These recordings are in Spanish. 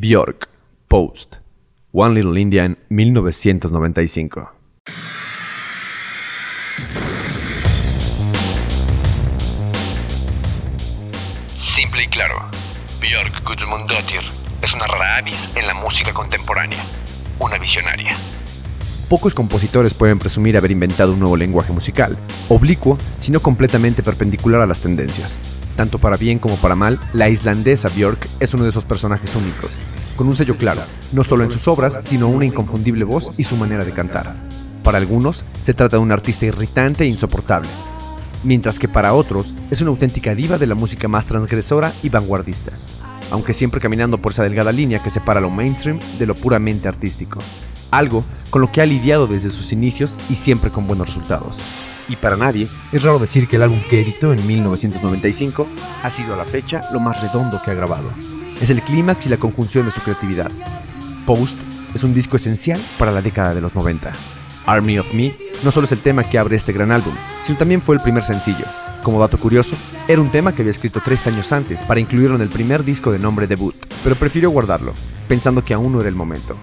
Björk, Post, One Little India en 1995. Simple y claro, Björk Gudmundsdóttir es una rara avis en la música contemporánea, una visionaria. Pocos compositores pueden presumir haber inventado un nuevo lenguaje musical, oblicuo, sino completamente perpendicular a las tendencias. Tanto para bien como para mal, la islandesa Björk es uno de esos personajes únicos, con un sello claro, no solo en sus obras, sino una inconfundible voz y su manera de cantar. Para algunos, se trata de un artista irritante e insoportable, mientras que para otros es una auténtica diva de la música más transgresora y vanguardista, aunque siempre caminando por esa delgada línea que separa lo mainstream de lo puramente artístico, algo con lo que ha lidiado desde sus inicios y siempre con buenos resultados. Y para nadie es raro decir que el álbum que editó en 1995 ha sido a la fecha lo más redondo que ha grabado. Es el clímax y la conjunción de su creatividad. Post es un disco esencial para la década de los 90. Army of Me no solo es el tema que abre este gran álbum, sino también fue el primer sencillo. Como dato curioso, era un tema que había escrito tres años antes para incluirlo en el primer disco de nombre debut, pero prefirió guardarlo, pensando que aún no era el momento.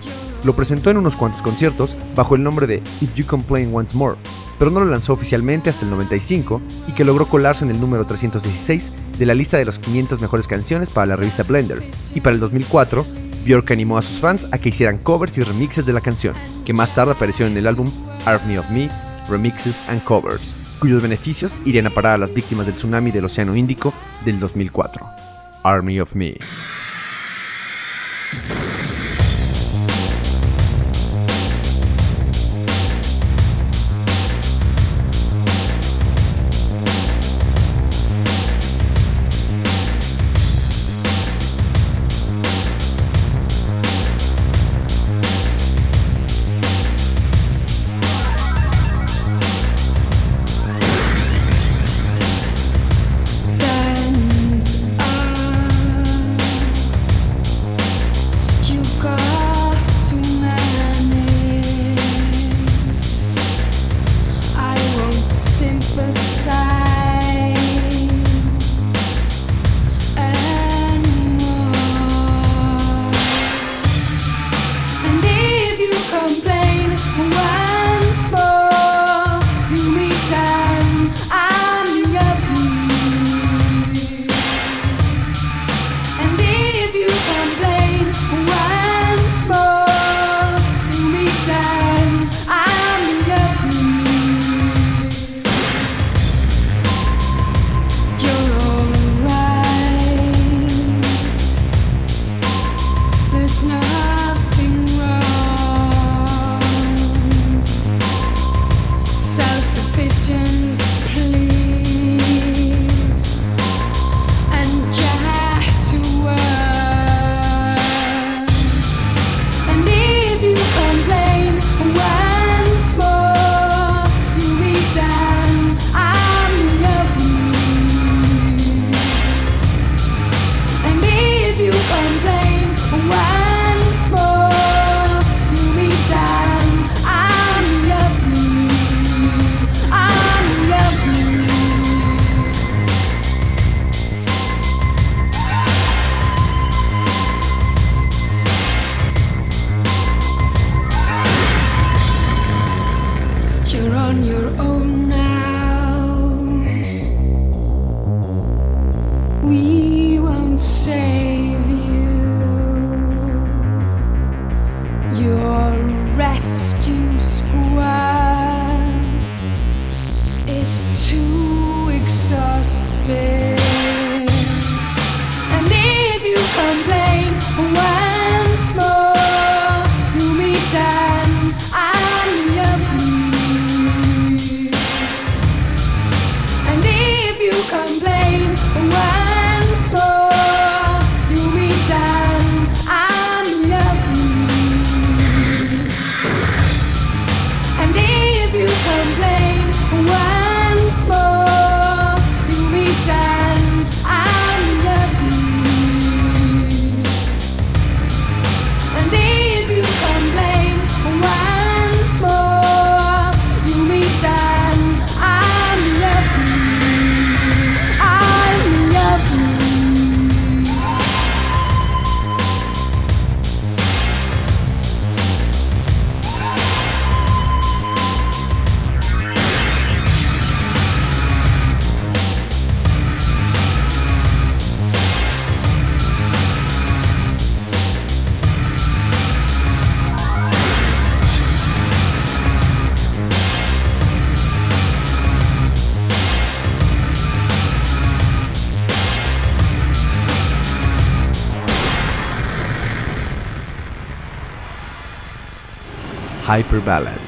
Lo presentó en unos cuantos conciertos bajo el nombre de If You Complain Once More, pero no lo lanzó oficialmente hasta el 95 y que logró colarse en el número 316 de la lista de las 500 mejores canciones para la revista Blender, y para el 2004 Björk animó a sus fans a que hicieran covers y remixes de la canción, que más tarde apareció en el álbum Army of Me, Remixes and Covers, cuyos beneficios irían a parar a las víctimas del tsunami del Océano Índico del 2004. Army of Me. you Hyper.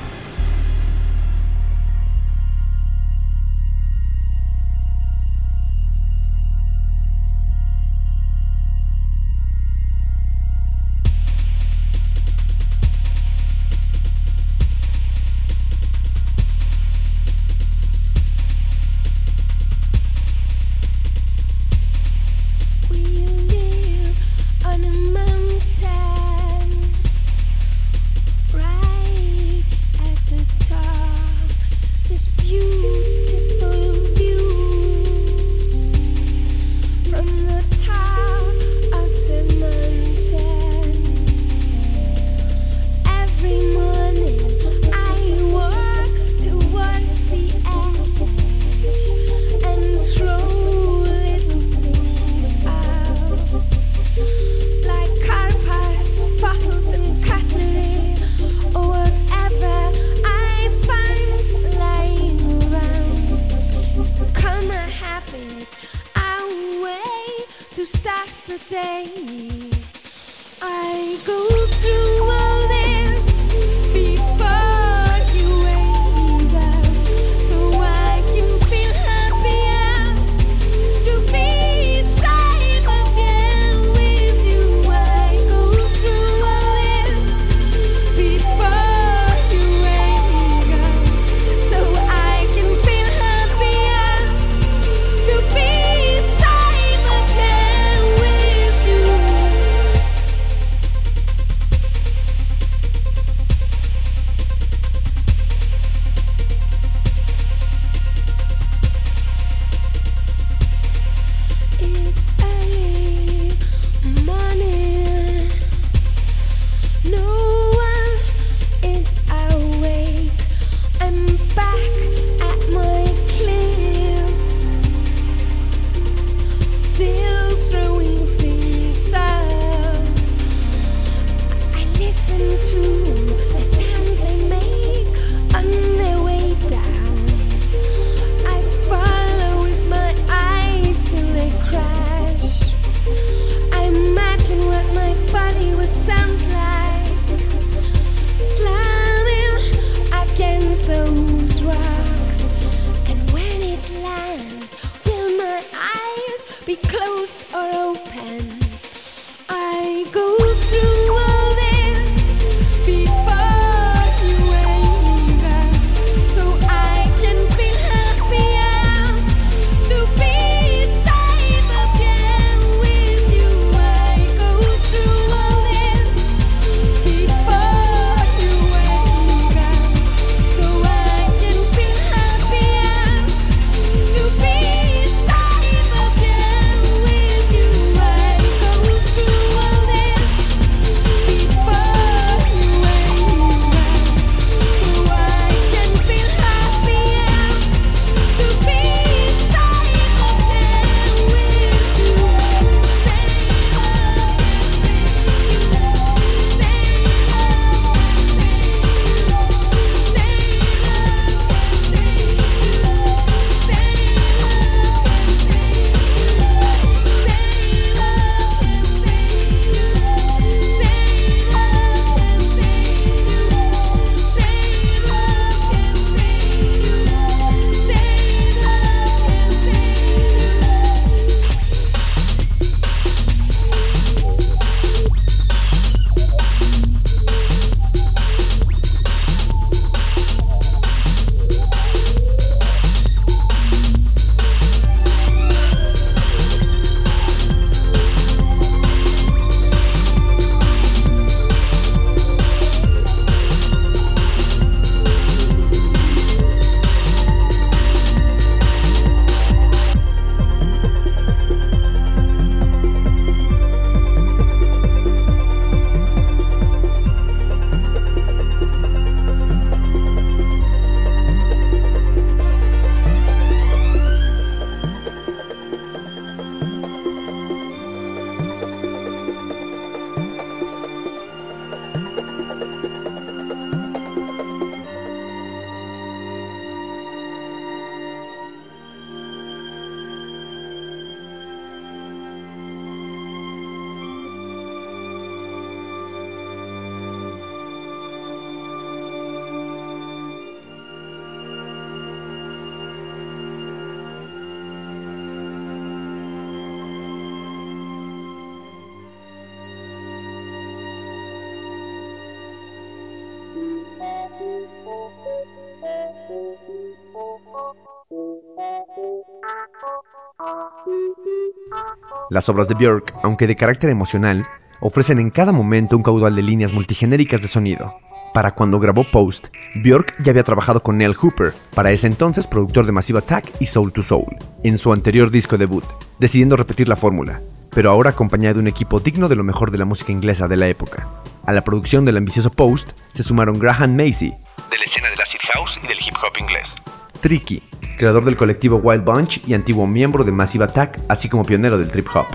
Las obras de Björk, aunque de carácter emocional, ofrecen en cada momento un caudal de líneas multigenéricas de sonido. Para cuando grabó Post, Björk ya había trabajado con Neil Hooper, para ese entonces productor de Massive Attack y Soul to Soul, en su anterior disco debut, decidiendo repetir la fórmula, pero ahora acompañado de un equipo digno de lo mejor de la música inglesa de la época. A la producción del ambicioso Post se sumaron Graham Macy, de la escena del acid house y del hip hop inglés, Tricky, creador del colectivo Wild Bunch y antiguo miembro de Massive Attack, así como pionero del trip hop,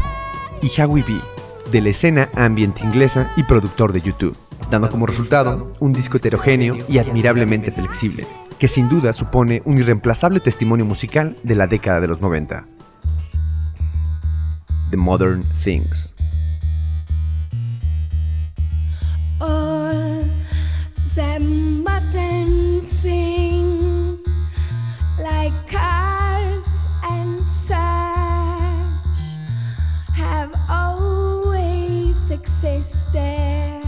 y Howie B, de la escena ambient inglesa y productor de YouTube, dando como resultado un disco heterogéneo y admirablemente flexible, que sin duda supone un irreemplazable testimonio musical de la década de los 90. The Modern Things. Always existed.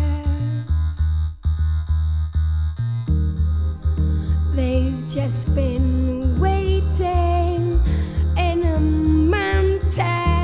They've just been waiting in a mountain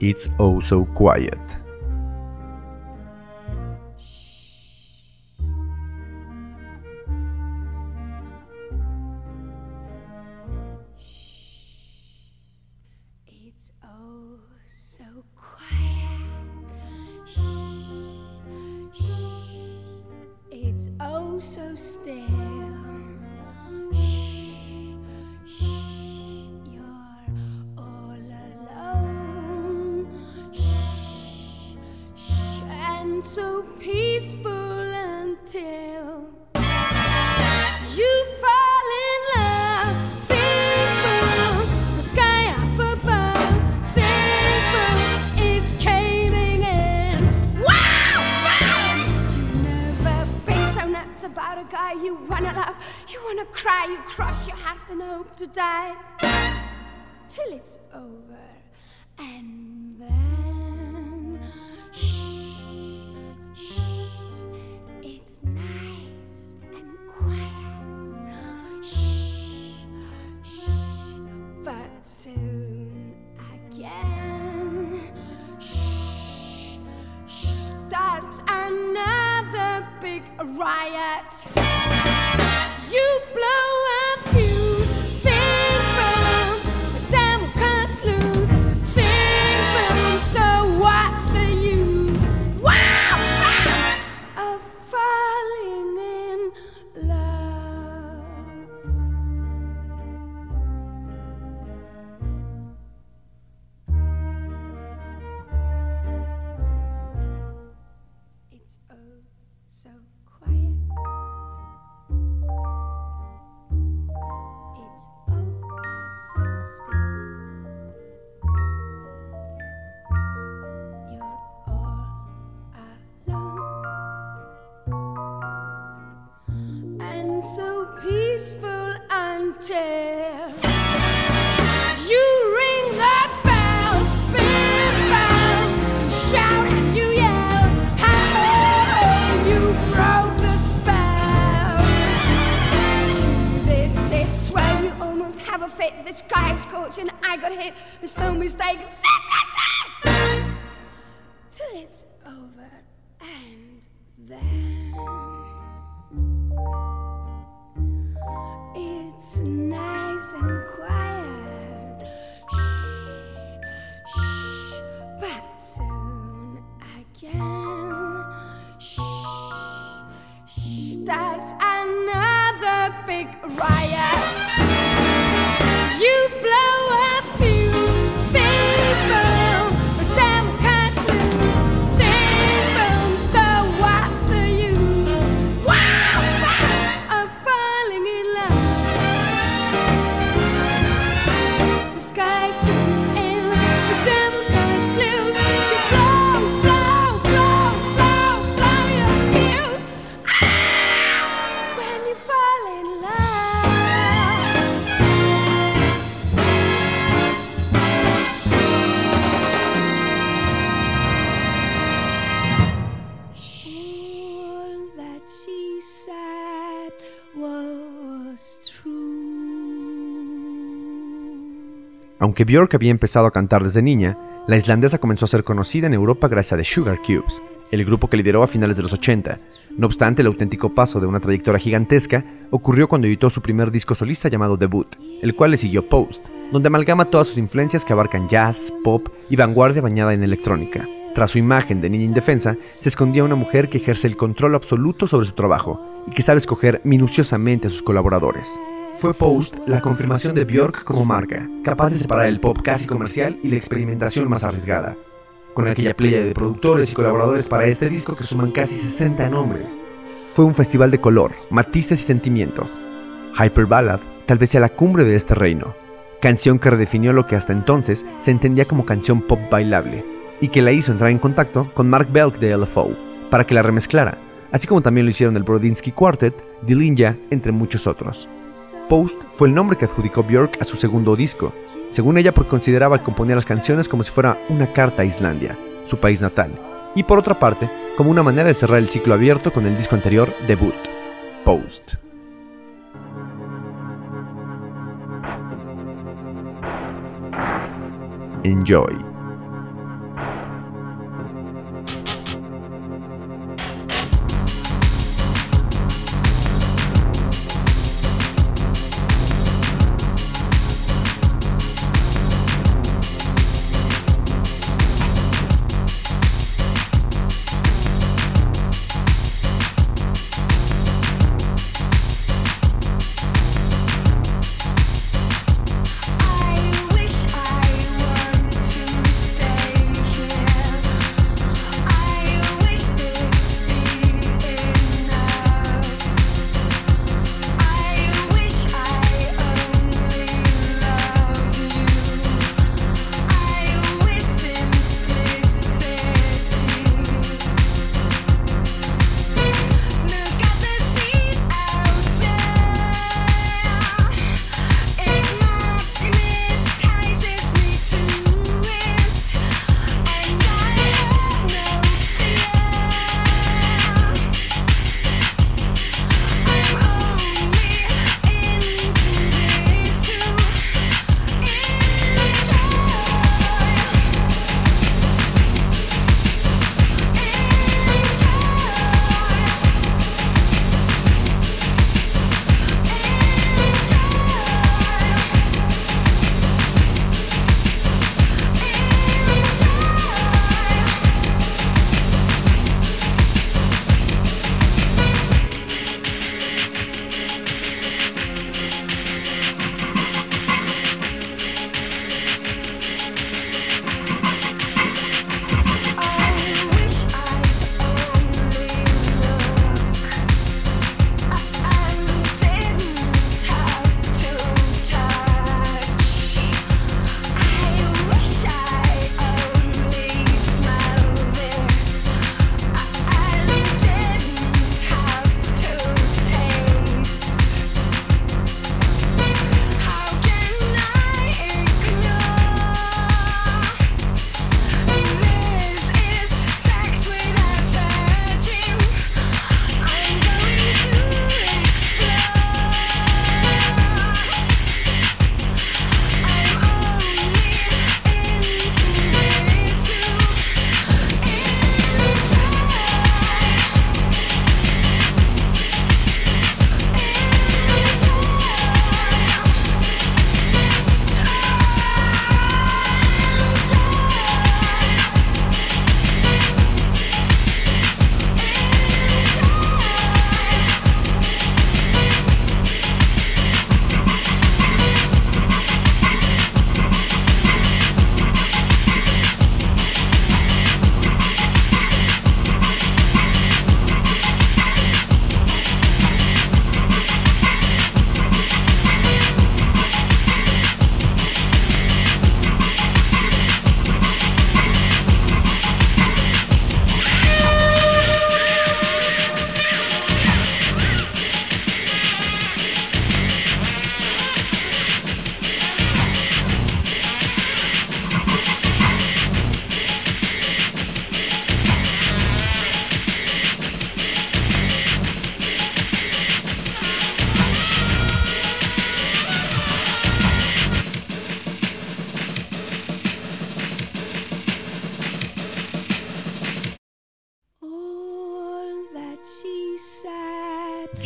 It's Oh So Quiet. Mistake. This is it. Till it's over, and then Aunque Björk había empezado a cantar desde niña, la islandesa comenzó a ser conocida en Europa gracias a The Sugar Cubes, el grupo que lideró a finales de los 80. No obstante, el auténtico paso de una trayectoria gigantesca ocurrió cuando editó su primer disco solista llamado Debut, el cual le siguió Post, donde amalgama todas sus influencias que abarcan jazz, pop y vanguardia bañada en electrónica. Tras su imagen de niña indefensa, se escondía una mujer que ejerce el control absoluto sobre su trabajo y que sabe escoger minuciosamente a sus colaboradores. Fue Post la confirmación de Björk como marca, capaz de separar el pop casi comercial y la experimentación más arriesgada. Con aquella playa de productores y colaboradores para este disco que suman casi 60 nombres. Fue un festival de color, matices y sentimientos. Hyper Ballad tal vez sea la cumbre de este reino, canción que redefinió lo que hasta entonces se entendía como canción pop bailable, y que la hizo entrar en contacto con Mark Belk de LFO, para que la remezclara, así como también lo hicieron el Brodinsky Quartet, Dilinja, entre muchos otros. Post fue el nombre que adjudicó Björk a su segundo disco, según ella porque consideraba que componía las canciones como si fuera una carta a Islandia, su país natal, y por otra parte, como una manera de cerrar el ciclo abierto con el disco anterior, Debut, Post. Enjoy.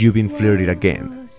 You've Been Flirted Again.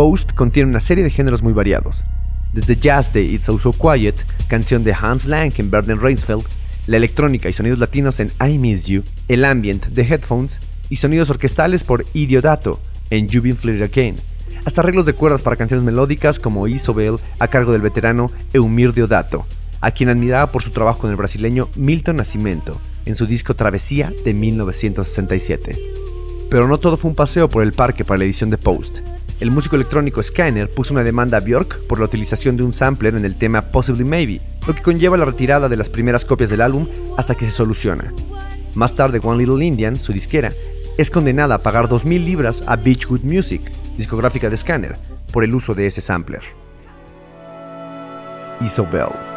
Post contiene una serie de géneros muy variados, desde jazz de It's So So Quiet, canción de Hans Lang en Berden Reinsfeld, la electrónica y sonidos latinos en I Miss You, el ambient de Headphones y sonidos orquestales por Idiodato en You've Been Flirted Again, hasta arreglos de cuerdas para canciones melódicas como Isobel a cargo del veterano Eumir Deodato, a quien admiraba por su trabajo con el brasileño Milton Nascimento en su disco Travesía de 1967. Pero no todo fue un paseo por el parque para la edición de Post. El músico electrónico Scanner puso una demanda a Björk por la utilización de un sampler en el tema Possibly Maybe, lo que conlleva la retirada de las primeras copias del álbum hasta que se soluciona. Más tarde, One Little Indian, su disquera, es condenada a pagar 2.000 libras a Beachwood Music, discográfica de Scanner, por el uso de ese sampler. Isobel.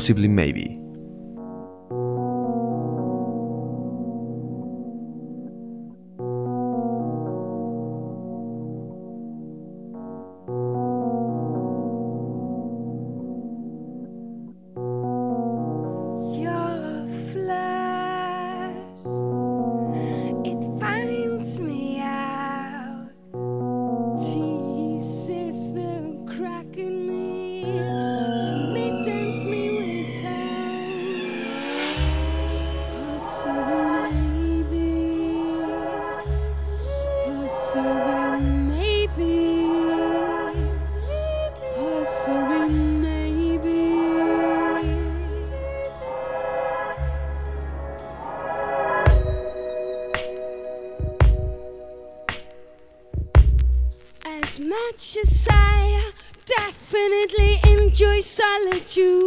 possibly maybe. silent you.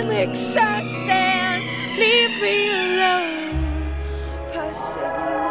I'm exhausted. Leave me alone. Possibly.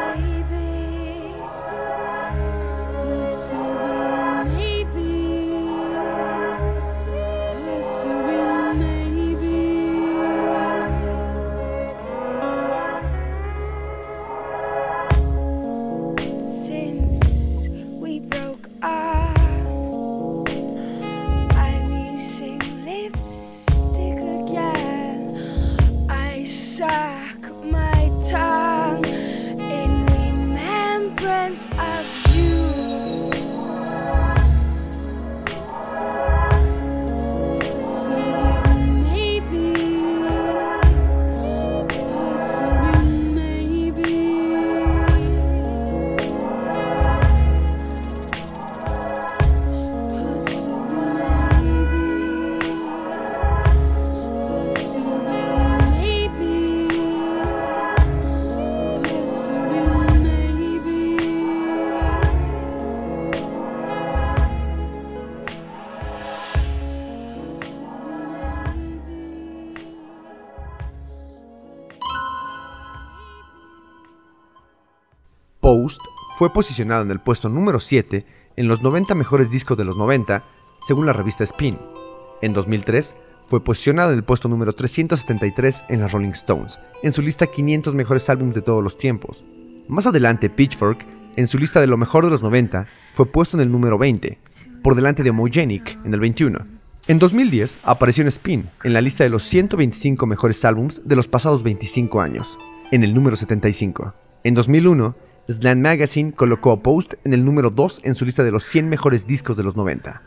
Fue posicionado en el puesto número 7 en los 90 mejores discos de los 90, según la revista Spin. En 2003, fue posicionada en el puesto número 373 en las Rolling Stones, en su lista 500 mejores álbumes de todos los tiempos. Más adelante, Pitchfork, en su lista de lo mejor de los 90, fue puesto en el número 20, por delante de Homogenic en el 21. En 2010 apareció en Spin, en la lista de los 125 mejores álbums de los pasados 25 años, en el número 75. En 2001 Slant Magazine colocó a Post en el número 2 en su lista de los 100 mejores discos de los 90.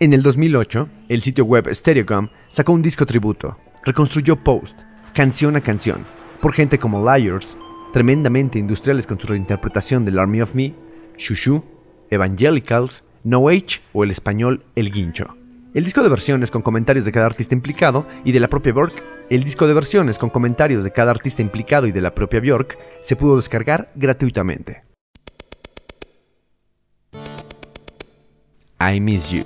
En el 2008, el sitio web Stereogum sacó un disco tributo, reconstruyó Post, canción a canción, por gente como Liars, tremendamente industriales con su reinterpretación del Army of Me, Shushu, Evangelicals, No Age o el español El Guincho. El disco de versiones con comentarios de cada artista implicado y de la propia Björk, el disco de versiones con comentarios de cada artista implicado y de la propia Björk se pudo descargar gratuitamente. I Miss You.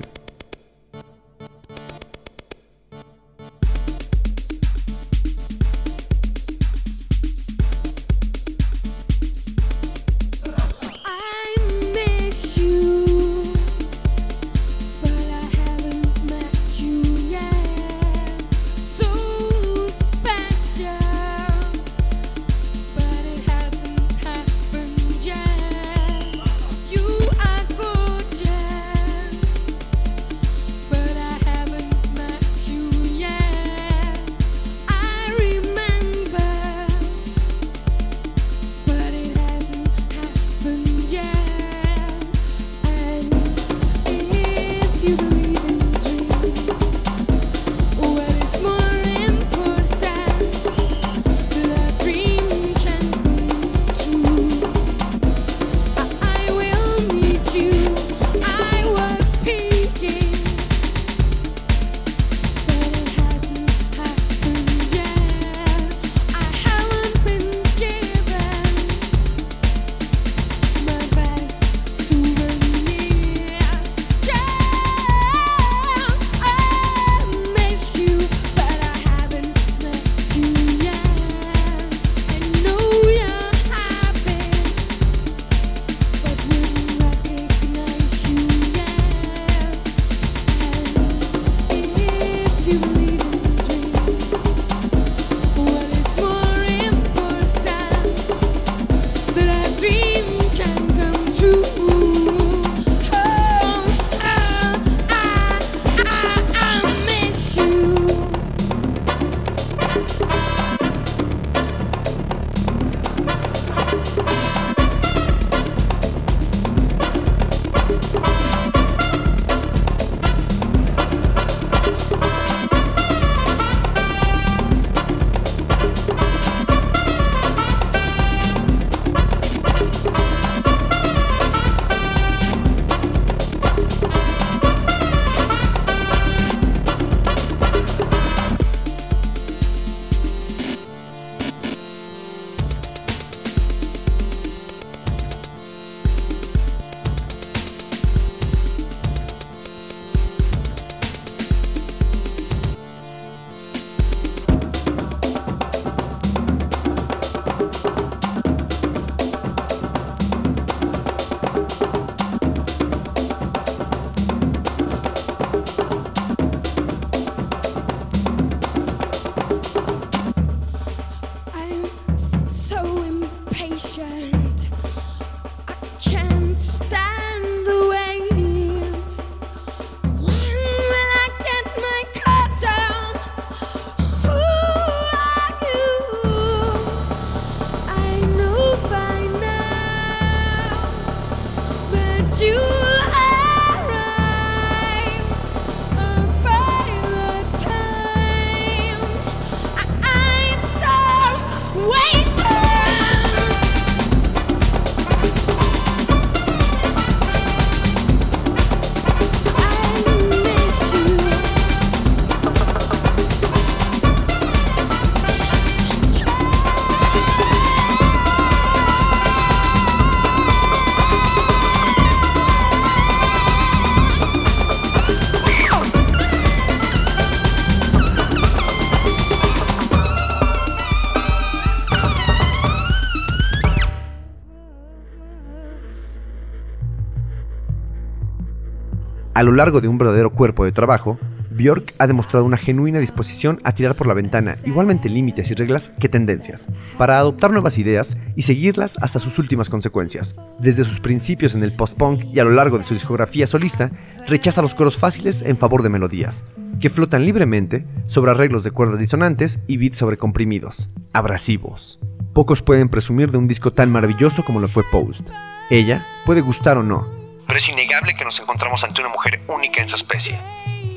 A lo largo de un verdadero cuerpo de trabajo, Björk ha demostrado una genuina disposición a tirar por la ventana igualmente límites y reglas que tendencias, para adoptar nuevas ideas y seguirlas hasta sus últimas consecuencias. Desde sus principios en el post-punk y a lo largo de su discografía solista, rechaza los coros fáciles en favor de melodías, que flotan libremente sobre arreglos de cuerdas disonantes y beats sobrecomprimidos, abrasivos. Pocos pueden presumir de un disco tan maravilloso como lo fue Post. Ella puede gustar o no, pero es innegable que nos encontramos ante una mujer única en su especie,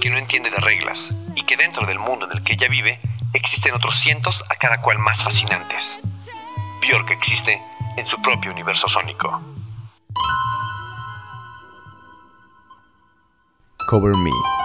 que no entiende de reglas y que dentro del mundo en el que ella vive existen otros cientos a cada cual más fascinantes. Björk existe en su propio universo sónico. Cover Me.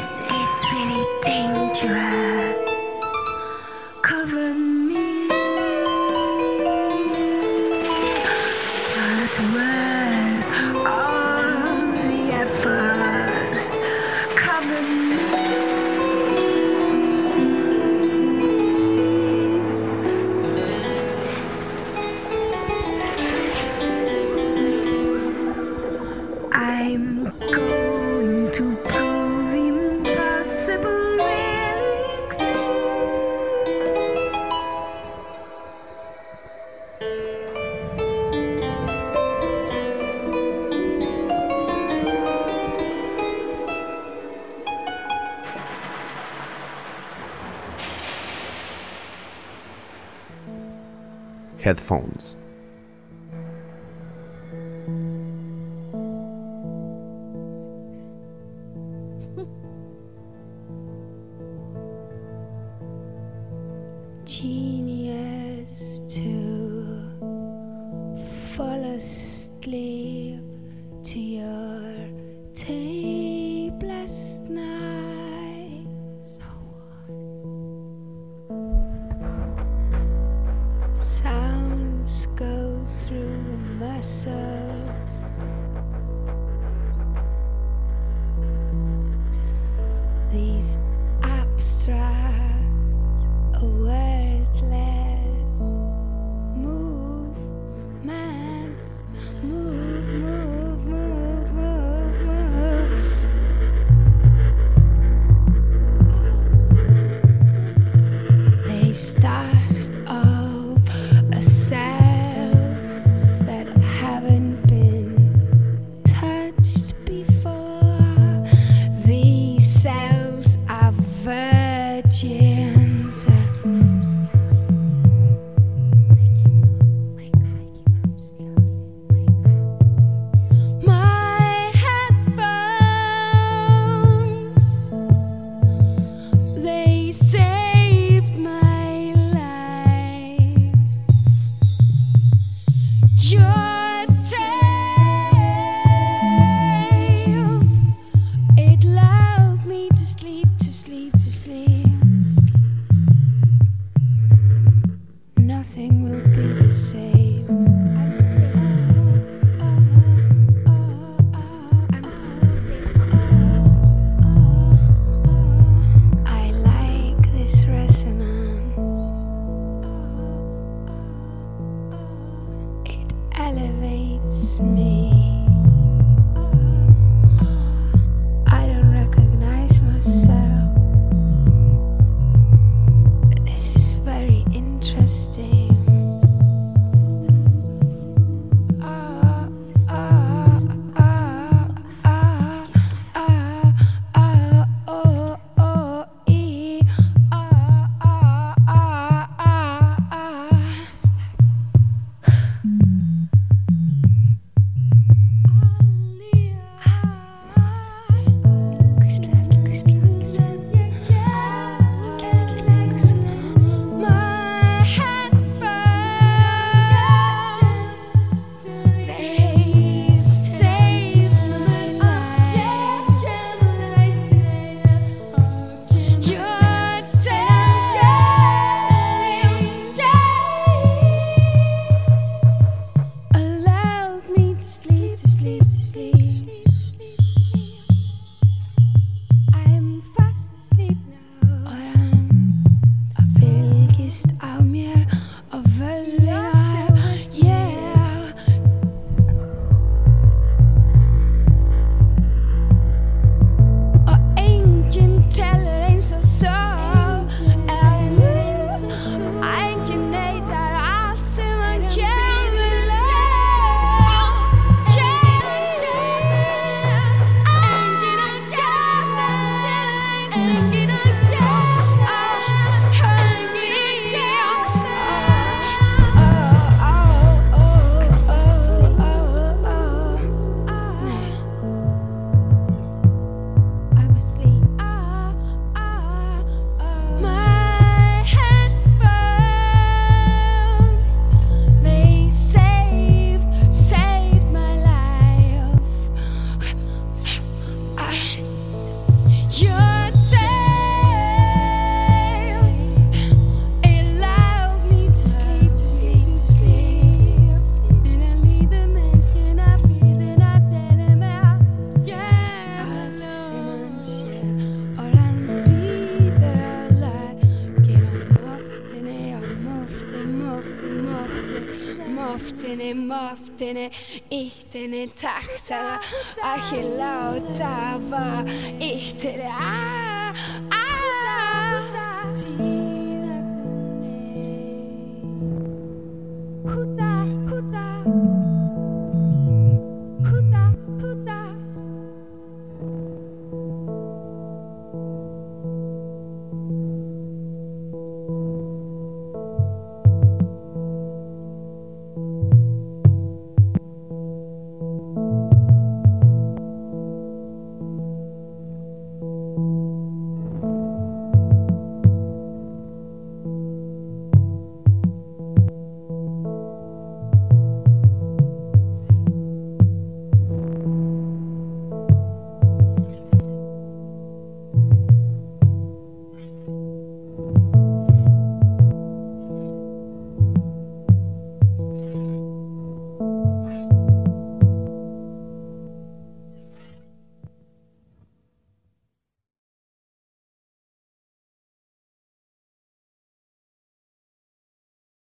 This is really dangerous. Headphones. tene, ich tene tahtara, ahi lautava, ich tene, ah!